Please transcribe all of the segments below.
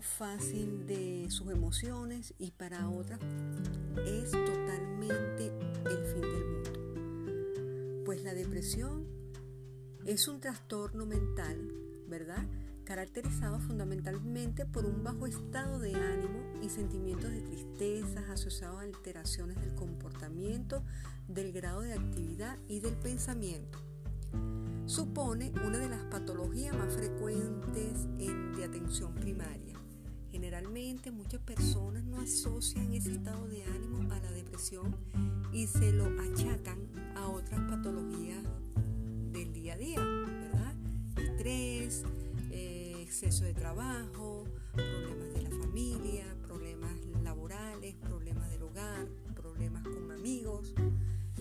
fácil de sus emociones y para otras es totalmente el fin del mundo. Pues la depresión es un trastorno mental, ¿verdad? caracterizado fundamentalmente por un bajo estado de ánimo y sentimientos de tristeza asociados a alteraciones del comportamiento, del grado de actividad y del pensamiento. Supone una de las patologías más frecuentes en, de atención primaria. Generalmente muchas personas no asocian ese estado de ánimo a la depresión y se lo achacan a otras patologías del día a día, ¿verdad? Estrés, exceso de trabajo, problemas de la familia, problemas laborales, problemas del hogar, problemas con amigos.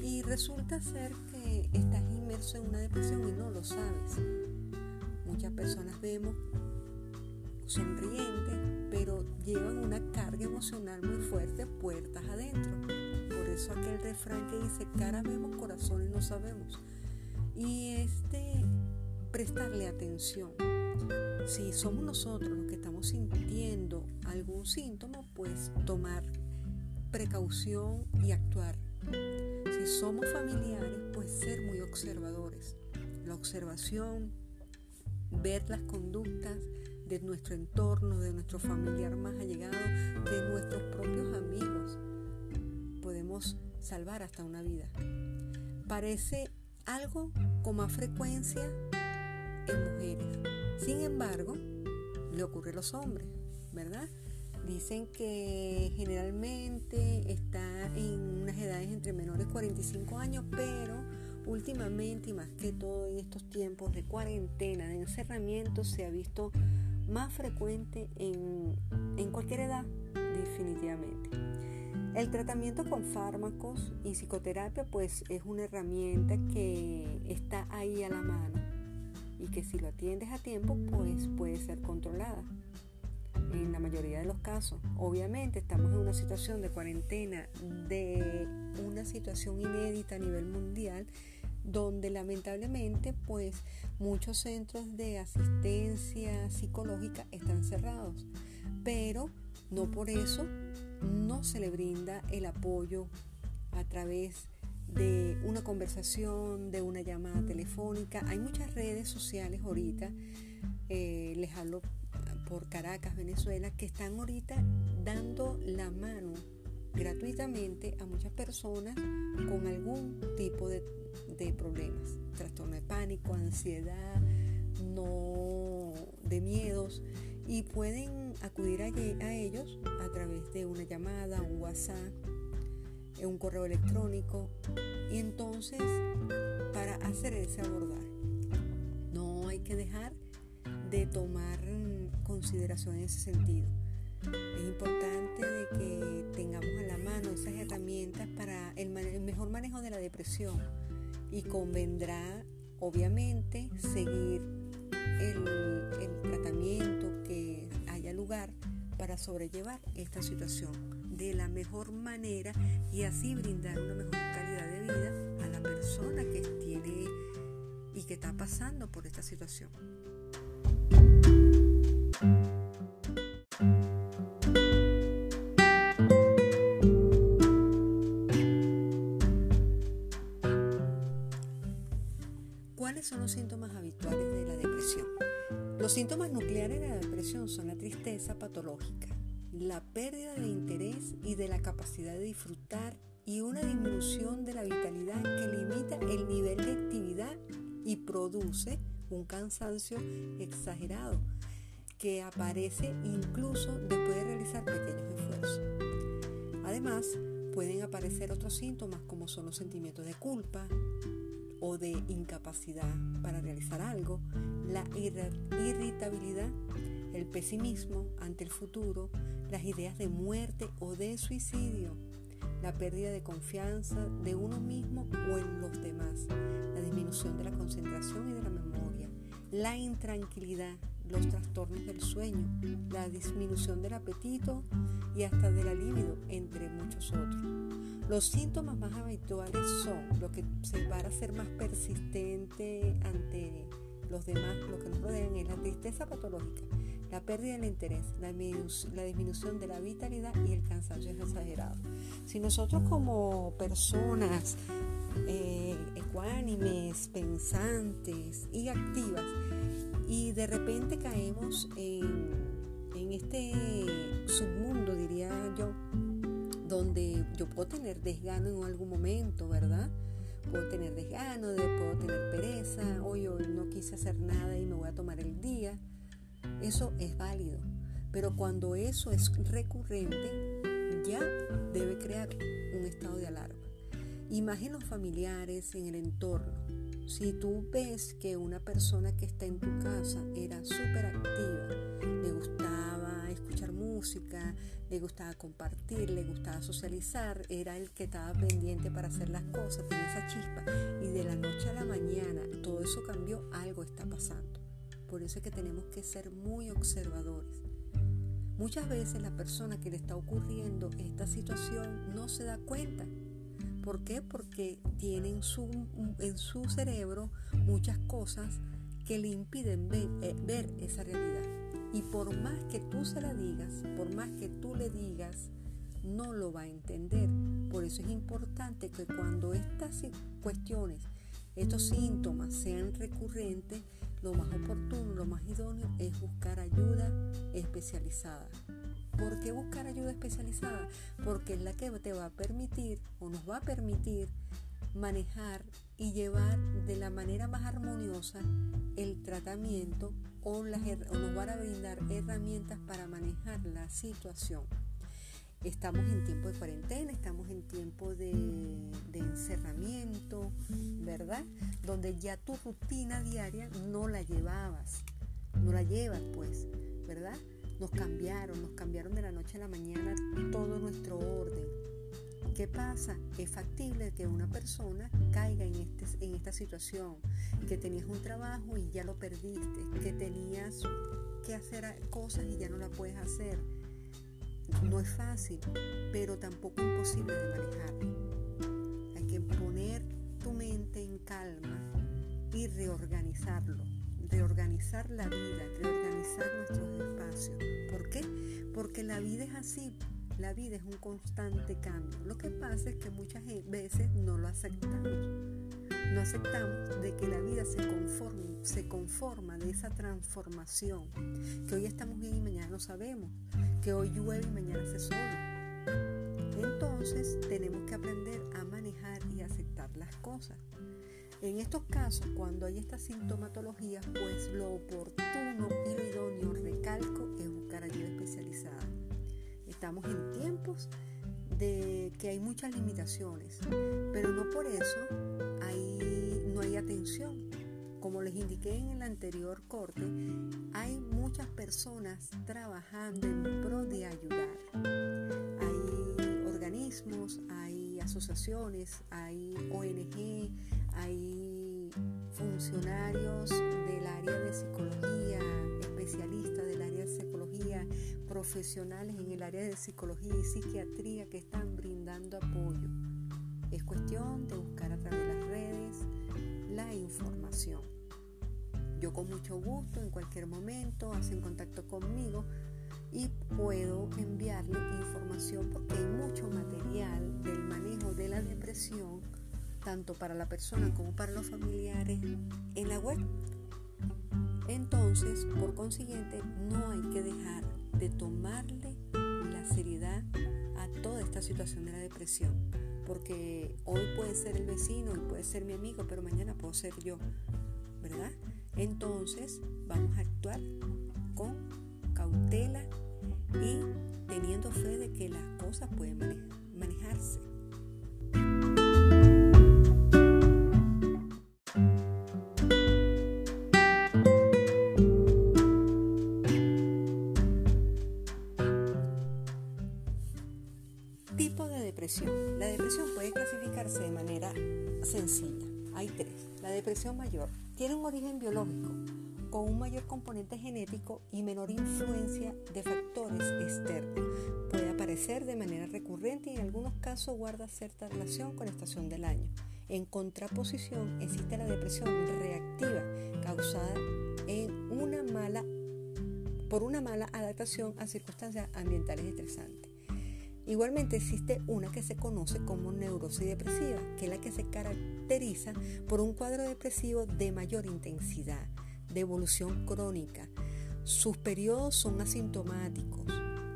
Y resulta ser que estás inmerso en una depresión y no lo sabes. Muchas personas vemos sonrientes, pero llevan una carga emocional muy fuerte puertas adentro. Por eso aquel refrán que dice, cara vemos, corazones no sabemos. Y este prestarle atención si somos nosotros los que estamos sintiendo algún síntoma, pues tomar precaución y actuar. Si somos familiares, pues ser muy observadores. La observación, ver las conductas de nuestro entorno, de nuestro familiar más allegado, de nuestros propios amigos. Podemos salvar hasta una vida. Parece algo con más frecuencia en mujeres sin embargo, le ocurre a los hombres, ¿verdad? Dicen que generalmente está en unas edades entre menores 45 años, pero últimamente y más que todo en estos tiempos de cuarentena, de encerramiento, se ha visto más frecuente en, en cualquier edad, definitivamente. El tratamiento con fármacos y psicoterapia pues es una herramienta que está ahí a la mano y que si lo atiendes a tiempo pues puede ser controlada en la mayoría de los casos. Obviamente estamos en una situación de cuarentena, de una situación inédita a nivel mundial, donde lamentablemente pues muchos centros de asistencia psicológica están cerrados, pero no por eso no se le brinda el apoyo a través de una conversación, de una llamada telefónica. Hay muchas redes sociales ahorita, eh, les hablo por Caracas, Venezuela, que están ahorita dando la mano gratuitamente a muchas personas con algún tipo de, de problemas, trastorno de pánico, ansiedad, no de miedos y pueden acudir a, a ellos a través de una llamada, un WhatsApp, un correo electrónico y entonces para hacer ese abordaje. No hay que dejar de tomar consideración en ese sentido. Manejo de la depresión y convendrá obviamente seguir el, el tratamiento que haya lugar para sobrellevar esta situación de la mejor manera y así brindar una mejor calidad de vida a la persona que tiene y que está pasando por esta situación. Son la tristeza patológica, la pérdida de interés y de la capacidad de disfrutar y una disminución de la vitalidad que limita el nivel de actividad y produce un cansancio exagerado que aparece incluso después de realizar pequeños esfuerzos. Además, pueden aparecer otros síntomas como son los sentimientos de culpa, o de incapacidad para realizar algo, la irritabilidad, el pesimismo ante el futuro, las ideas de muerte o de suicidio, la pérdida de confianza de uno mismo o en los demás, la disminución de la concentración y de la memoria, la intranquilidad, los trastornos del sueño, la disminución del apetito y hasta de la libido, entre muchos otros. Los síntomas más habituales son lo que se va a ser más persistente ante los demás, lo que nos rodean es la tristeza patológica, la pérdida del interés, la, disminución de la vitalidad y el cansancio exagerado. Si nosotros como personas eh, ecuánimes, pensantes y activas, y de repente caemos en, en este submundo, diría yo, donde yo puedo tener desgano en algún momento, ¿verdad? Puedo tener desgano, puedo tener pereza, hoy, hoy no quise hacer nada y me voy a tomar el día. Eso es válido. Pero cuando eso es recurrente, ya debe crear un estado de alarma. Imagina familiares, en el entorno. Si tú ves que una persona que está en tu casa era súper activa, le gustaba escuchar música, le gustaba compartir, le gustaba socializar, era el que estaba pendiente para hacer las cosas, tenía esa chispa. Y de la noche a la mañana todo eso cambió, algo está pasando. Por eso es que tenemos que ser muy observadores. Muchas veces la persona que le está ocurriendo esta situación no se da cuenta. ¿Por qué? Porque tiene en su, en su cerebro muchas cosas que le impiden ver, eh, ver esa realidad. Y por más que tú se la digas, por más que tú le digas, no lo va a entender. Por eso es importante que cuando estas cuestiones, estos síntomas sean recurrentes, lo más oportuno, lo más idóneo es buscar ayuda especializada. ¿Por qué buscar ayuda especializada? Porque es la que te va a permitir o nos va a permitir manejar y llevar de la manera más armoniosa el tratamiento o, nos van a brindar herramientas para manejar la situación. Estamos en tiempo de cuarentena, estamos en tiempo de, encerramiento, ¿verdad? Donde ya tu rutina diaria no la llevabas, no la llevas pues, ¿verdad? Nos cambiaron, nos cambiaron de la noche a la mañana todo nuestro orden ¿Qué pasa? Es factible que una persona caiga en, este, en esta situación, que tenías un trabajo y ya lo perdiste, que tenías que hacer cosas y ya no la puedes hacer. No es fácil, pero tampoco imposible de manejar. Hay que poner tu mente en calma y reorganizarlo, reorganizar la vida, reorganizar nuestros espacios. ¿Por qué? Porque la vida es así, la vida es un constante cambio. Lo que pasa es que muchas veces no lo aceptamos. No aceptamos de que la vida se, se conforma de esa transformación. Que hoy estamos bien y mañana no sabemos. Que hoy llueve y mañana se sola. Entonces tenemos que aprender a manejar y aceptar las cosas. En estos casos, cuando hay esta sintomatología, pues lo oportuno y lo idóneo, recalco, es buscar ayuda especializada estamos en tiempos de que hay muchas limitaciones, pero no por eso atención. Como les indiqué en el anterior corte, hay muchas personas trabajando en pro de ayudar. Hay organismos, hay asociaciones, hay ONG, hay funcionarios del área de psicología, especialistas del área de psicología, profesionales en el área de psicología y psiquiatría que están brindando apoyo. Es cuestión de buscar a través de las redes la información. Yo con mucho gusto en cualquier momento hacen contacto conmigo y puedo enviarle información porque hay mucho material del manejo de la depresión tanto para la persona como para los familiares en la web. Entonces, por consiguiente, no hay que dejar de tomarle la seriedad a toda esta situación de la depresión. Porque hoy puede ser el vecino y puede ser mi amigo, pero mañana puedo ser yo, ¿verdad? Entonces vamos a actuar con cautela y teniendo fe de que las cosas pueden manejarse. Mayor componente genético y menor influencia de factores externos. Puede aparecer de manera recurrente y en algunos casos guarda cierta relación con la estación del año. En contraposición existe la depresión reactiva causada en una mala, por una mala adaptación a circunstancias ambientales estresantes. Igualmente existe una que se conoce como neurosis depresiva, que es la que se caracteriza por un cuadro depresivo de mayor intensidad, de evolución crónica. Sus periodos son asintomáticos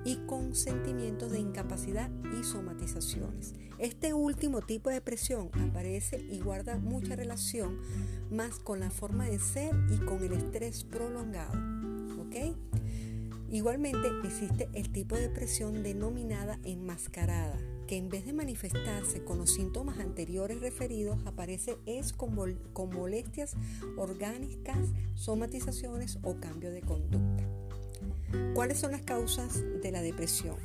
y con sentimientos de incapacidad y somatizaciones. Este último tipo de depresión aparece y guarda mucha relación más con la forma de ser y con el estrés prolongado. Igualmente existe el tipo de depresión denominada enmascarada, que en vez de manifestarse con los síntomas anteriores referidos, aparece es con, molestias orgánicas, somatizaciones o cambio de conducta. ¿Cuáles son las causas de la depresión?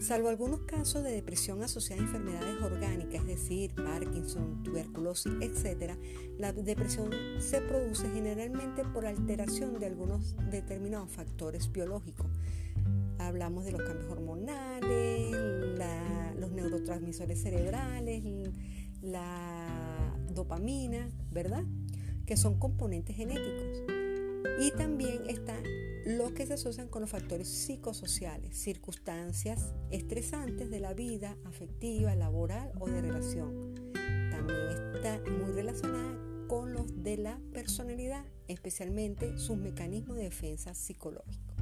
Salvo algunos casos de depresión asociada a enfermedades orgánicas, es decir, Parkinson, tuberculosis, etc., la depresión se produce generalmente por alteración de algunos determinados factores biológicos. Hablamos de los cambios hormonales, neurotransmisores cerebrales, la dopamina, ¿verdad? Que son componentes genéticos. Y también están los que se asocian con los factores psicosociales, circunstancias estresantes de la vida afectiva, laboral o de relación. También está muy relacionada con los de la personalidad, especialmente sus mecanismos de defensa psicológico.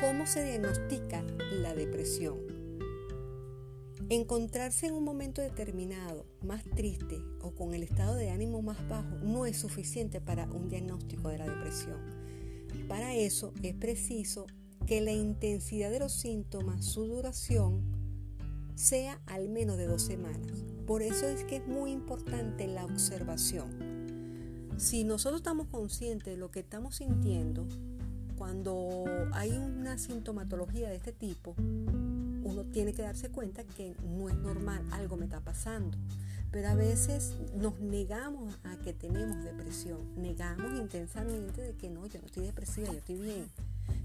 ¿Cómo se diagnostica la depresión? Encontrarse en un momento determinado más triste o con el estado de ánimo más bajo no es suficiente para un diagnóstico de la depresión para eso es preciso que la intensidad de los síntomas, su duración, sea al menos de dos semanas. Por eso es que es muy importante la observación. Si nosotros estamos conscientes de lo que estamos sintiendo, cuando hay una sintomatología de este tipo, uno tiene que darse cuenta que no es normal, algo me está pasando. Pero a veces nos negamos a que tenemos depresión, negamos intensamente de que no, yo no estoy depresiva, yo estoy bien.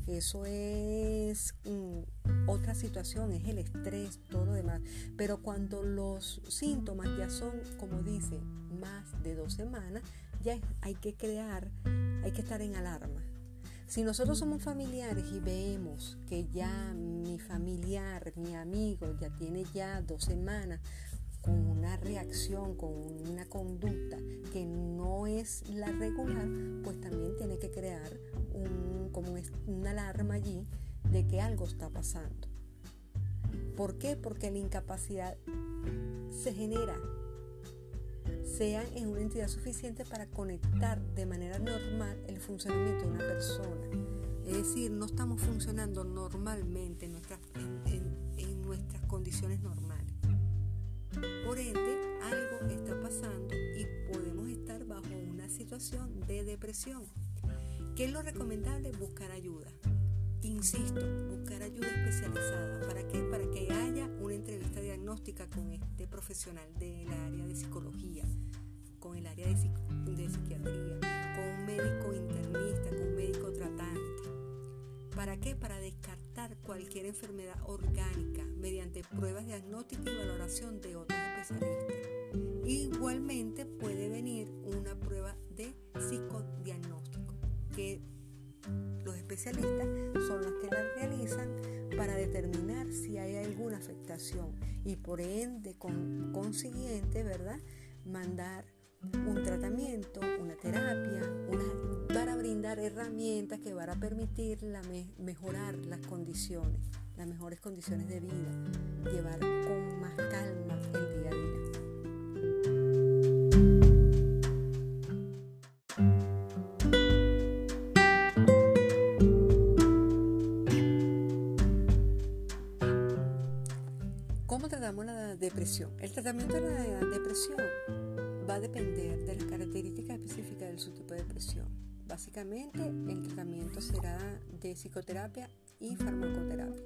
Eso es mm, otra situación, es el estrés, todo lo demás. Pero cuando los síntomas ya son, como dice, más de dos semanas, ya hay que crear, hay que estar en alarma. Si nosotros somos familiares y vemos que ya mi familiar, mi amigo, ya tiene ya dos semanas con una reacción, con una conducta que no es la regular, pues también tiene que crear un, como una alarma allí de que algo está pasando. ¿Por qué? Porque la incapacidad se genera, sea en una entidad suficiente para conectar de manera normal el funcionamiento de una persona. Es decir, no estamos funcionando normalmente en nuestras, en nuestras condiciones normales. Por ende, algo está pasando y podemos estar bajo una situación de depresión. ¿Qué es lo recomendable? Buscar ayuda. Insisto, buscar ayuda especializada. ¿Para qué? Para que haya una entrevista diagnóstica con este profesional del área de psicología, con el área de, de psiquiatría, con un médico internista, con un médico tratante. ¿Para qué? Para descartar cualquier enfermedad orgánica mediante pruebas diagnósticas y valoración de otros especialistas. Igualmente puede venir una prueba de psicodiagnóstico que los especialistas son los que la realizan para determinar si hay alguna afectación y por ende con consiguiente, ¿verdad? Mandar un tratamiento, una terapia, para brindar herramientas que van a permitir mejorar las condiciones, las mejores condiciones de vida, llevar con más calma el día a día. La depresión va a depender de las características específicas del subtipo de depresión. Básicamente, el tratamiento será de psicoterapia y farmacoterapia.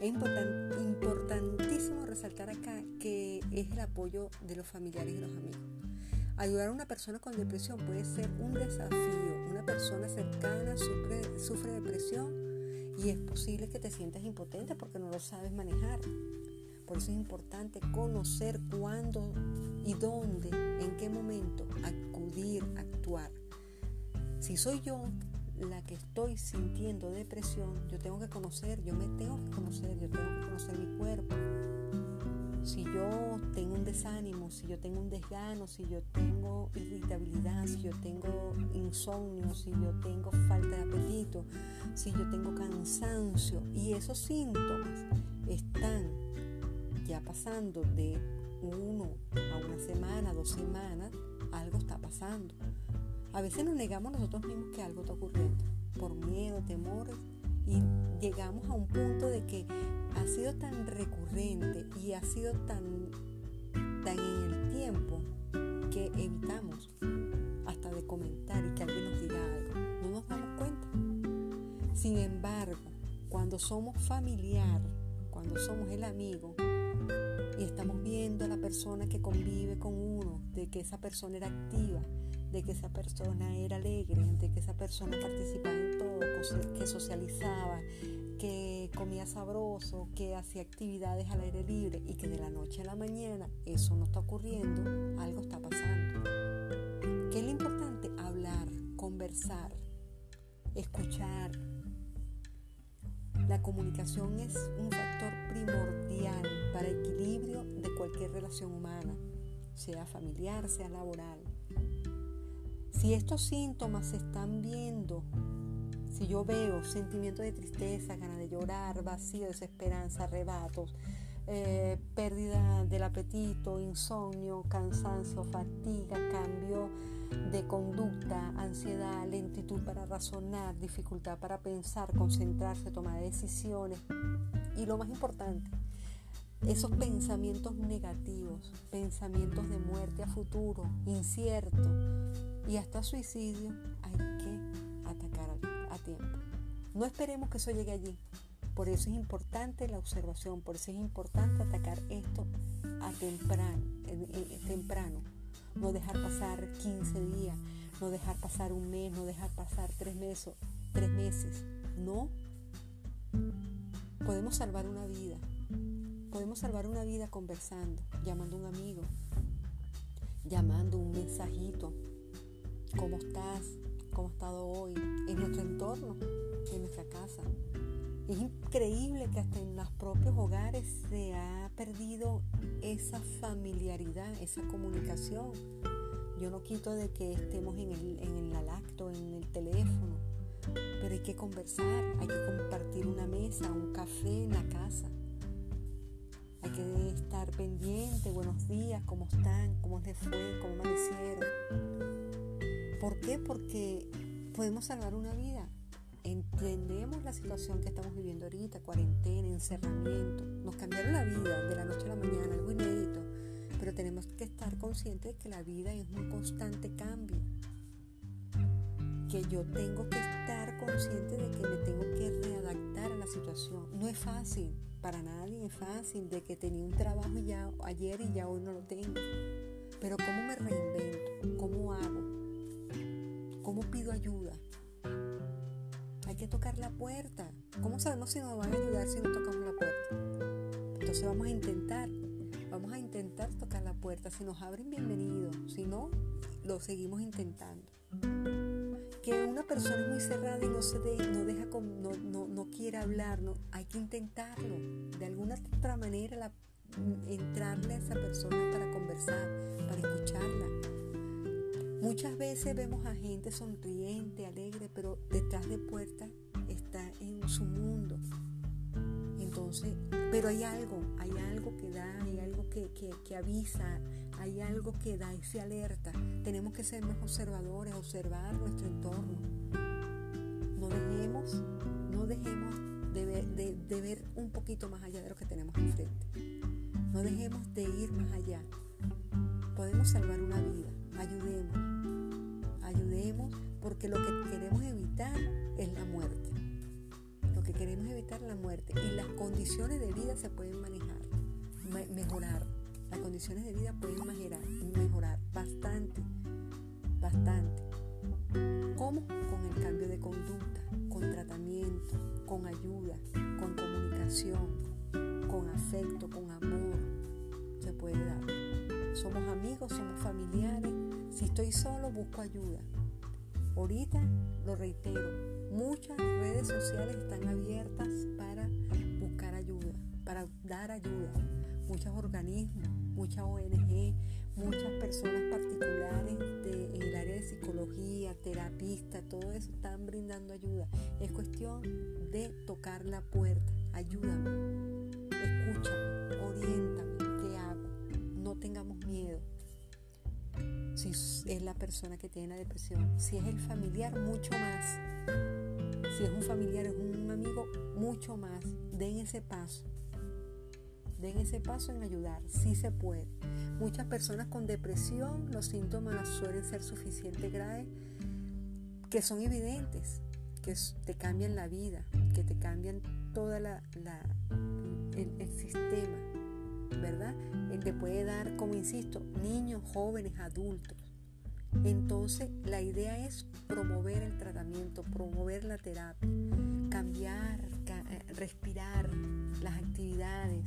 Es importantísimo resaltar acá que es el apoyo de los familiares y los amigos. Ayudar a una persona con depresión puede ser un desafío. Una persona cercana sufre depresión y es posible que te sientas impotente porque no lo sabes manejar. Por eso es importante conocer cuándo y dónde, en qué momento acudir, actuar. Si soy yo la que estoy sintiendo depresión, yo tengo que conocer, yo me tengo que conocer, yo tengo que conocer mi cuerpo. Si yo tengo un desánimo, si yo tengo un desgano, si yo tengo irritabilidad, si yo tengo insomnio, si yo tengo falta de apetito, si yo tengo cansancio y esos síntomas están ya pasando de uno a una semana, dos semanas, algo está pasando. A veces nos negamos nosotros mismos que algo está ocurriendo por miedo, temores y llegamos a un punto de que ha sido tan recurrente y ha sido tan, tan en el tiempo que evitamos hasta de comentar y que alguien nos diga algo. No nos damos cuenta. Sin embargo, cuando somos familiar, cuando somos el amigo viendo a la persona que convive con uno, de que esa persona era activa, de que esa persona era alegre, de que esa persona participaba en todo, que socializaba, que comía sabroso, que hacía actividades al aire libre y que de la noche a la mañana eso no está ocurriendo, algo está pasando. ¿Qué es lo importante? Hablar, conversar, escuchar. La comunicación es un factor primordial para el equilibrio de cualquier relación humana, sea familiar, sea laboral. Si estos síntomas se están viendo, si yo veo sentimientos de tristeza, ganas de llorar, vacío, desesperanza, arrebatos, eh, pérdida del apetito, insomnio, cansancio, fatiga, cambio de conducta, ansiedad, lentitud para razonar, dificultad para pensar, concentrarse, tomar decisiones y lo más importante, esos pensamientos negativos, pensamientos de muerte a futuro, incierto, y hasta suicidio, hay que atacar a, tiempo. No esperemos que eso llegue allí. Por eso es importante la observación, por eso es importante atacar esto a temprano, temprano. No dejar pasar 15 días, no dejar pasar un mes, no dejar pasar tres meses, tres meses. No. Podemos salvar una vida. Podemos salvar una vida conversando, llamando a un amigo, llamando un mensajito, cómo estás, cómo has estado hoy, en nuestro entorno, en nuestra casa. Es increíble que hasta en los propios hogares se ha perdido esa familiaridad, esa comunicación. Yo no quito de que estemos en el, en el lacto, en el teléfono, pero hay que conversar, hay que compartir una mesa, un café en la casa. Hay que estar pendiente, buenos días, cómo están, cómo les fue, cómo amanecieron. ¿Por qué? Porque podemos salvar una vida. Entendemos la situación que estamos viviendo ahorita, cuarentena, encerramiento. Nos cambiaron la vida de la noche a la mañana, algo inédito. Pero tenemos que estar conscientes de que la vida es un constante cambio. Que yo tengo que estar consciente de que me tengo que readaptar a la situación. No es fácil, para nadie es fácil, de que tenía un trabajo ya ayer y ya hoy no lo tengo. Pero ¿cómo me reinvento? ¿Cómo hago? ¿Cómo pido ayuda? Que tocar la puerta. ¿Cómo sabemos si nos van a ayudar si no tocamos la puerta? Entonces vamos a intentar, vamos a intentar tocar la puerta. Si nos abren, bienvenido. Si no, lo seguimos intentando. Que una persona es muy cerrada y no se no deja, no, no, no quiere hablar, no, hay que intentarlo. De alguna otra manera entrarle a esa persona para conversar, para escucharla Muchas veces vemos a gente sonriente, alegre, pero detrás de puertas está en su mundo. Entonces, pero hay algo, hay algo que da, hay algo que, que, avisa, hay algo que da ese alerta. Tenemos que ser más observadores, observar nuestro entorno. No dejemos, no dejemos de ver, de ver un poquito más allá de lo que tenemos enfrente. No dejemos de ir más allá. Podemos salvar una vida, ayudemos ayudemos, porque lo que queremos evitar es la muerte. Lo que queremos evitar es la muerte. Y las condiciones de vida se pueden manejar, mejorar. Las condiciones de vida pueden mejorar, mejorar bastante, bastante. ¿Cómo? Con el cambio de conducta, con tratamiento, con ayuda, con comunicación, con afecto, con amor, se puede dar. Somos amigos, somos familiares. Si estoy solo, busco ayuda. Ahorita, lo reitero, muchas redes sociales están abiertas para buscar ayuda, para dar ayuda. Muchos organismos, muchas ONG, muchas personas particulares de, área de psicología, terapista, todo eso están brindando ayuda. Es cuestión de tocar la puerta. Ayúdame, la persona que tiene la depresión, si es el familiar, mucho más. Si es un familiar, es un amigo, mucho más. Den ese paso den ese paso en ayudar, sí se puede. Muchas personas con depresión, los síntomas suelen ser suficientemente graves, que son evidentes, que te cambian la vida, que te cambian toda la, el, el, sistema, ¿verdad? El te puede dar, como insisto, niños, jóvenes, adultos. Entonces, la idea es promover el tratamiento, promover la terapia, cambiar, eh, respirar las actividades,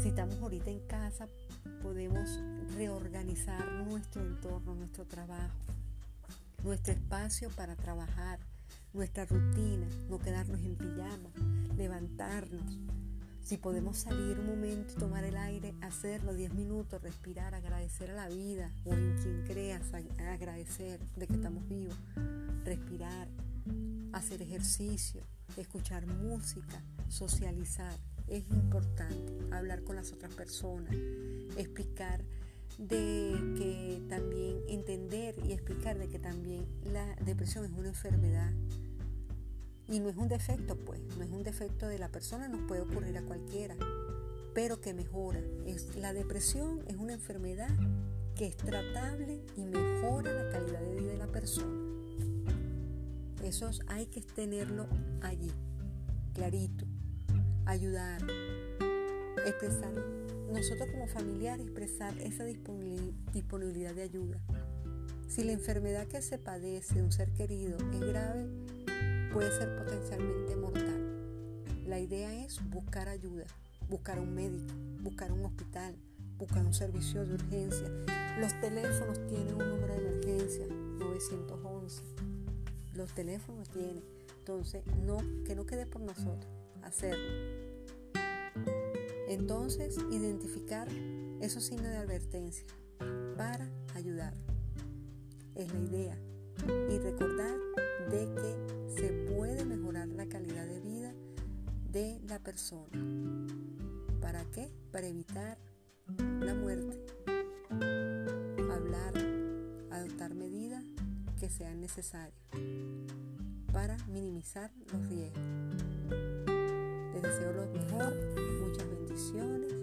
si estamos ahorita en casa, podemos reorganizar nuestro entorno, nuestro trabajo, nuestro espacio para trabajar, nuestra rutina, no quedarnos en pijama, levantarnos. Si podemos salir un momento y tomar el aire, hacerlo 10 minutos, respirar, agradecer a la vida o en quien creas, agradecer de que estamos vivos, respirar, hacer ejercicio, escuchar música, socializar. Es importante hablar con las otras personas, explicar de que también entender y explicar de que también la depresión es una enfermedad y no es un defecto pues, no es un defecto de la persona, nos puede ocurrir a cualquiera, pero que mejora. Es, la depresión es una enfermedad que es tratable y mejora la calidad de vida de la persona. Eso hay que tenerlo allí, clarito ayudar, expresar, nosotros como familiares expresar esa disponibilidad de ayuda. Si la enfermedad que se padece de un ser querido es grave, puede ser potencialmente mortal. La idea es buscar ayuda, buscar un médico, buscar un hospital, buscar un servicio de urgencia. Los teléfonos tienen un número de emergencia, 911. Los teléfonos tienen. Entonces, no, que no quede por nosotros hacerlo. Entonces, identificar esos signos de advertencia para ayudar. Es la idea. Y recordar de que se puede mejorar la calidad de vida de la persona. ¿Para qué? Para evitar la muerte. Hablar, adoptar medidas que sean necesarias para minimizar los riesgos. Les deseo lo mejor, muchas bendiciones.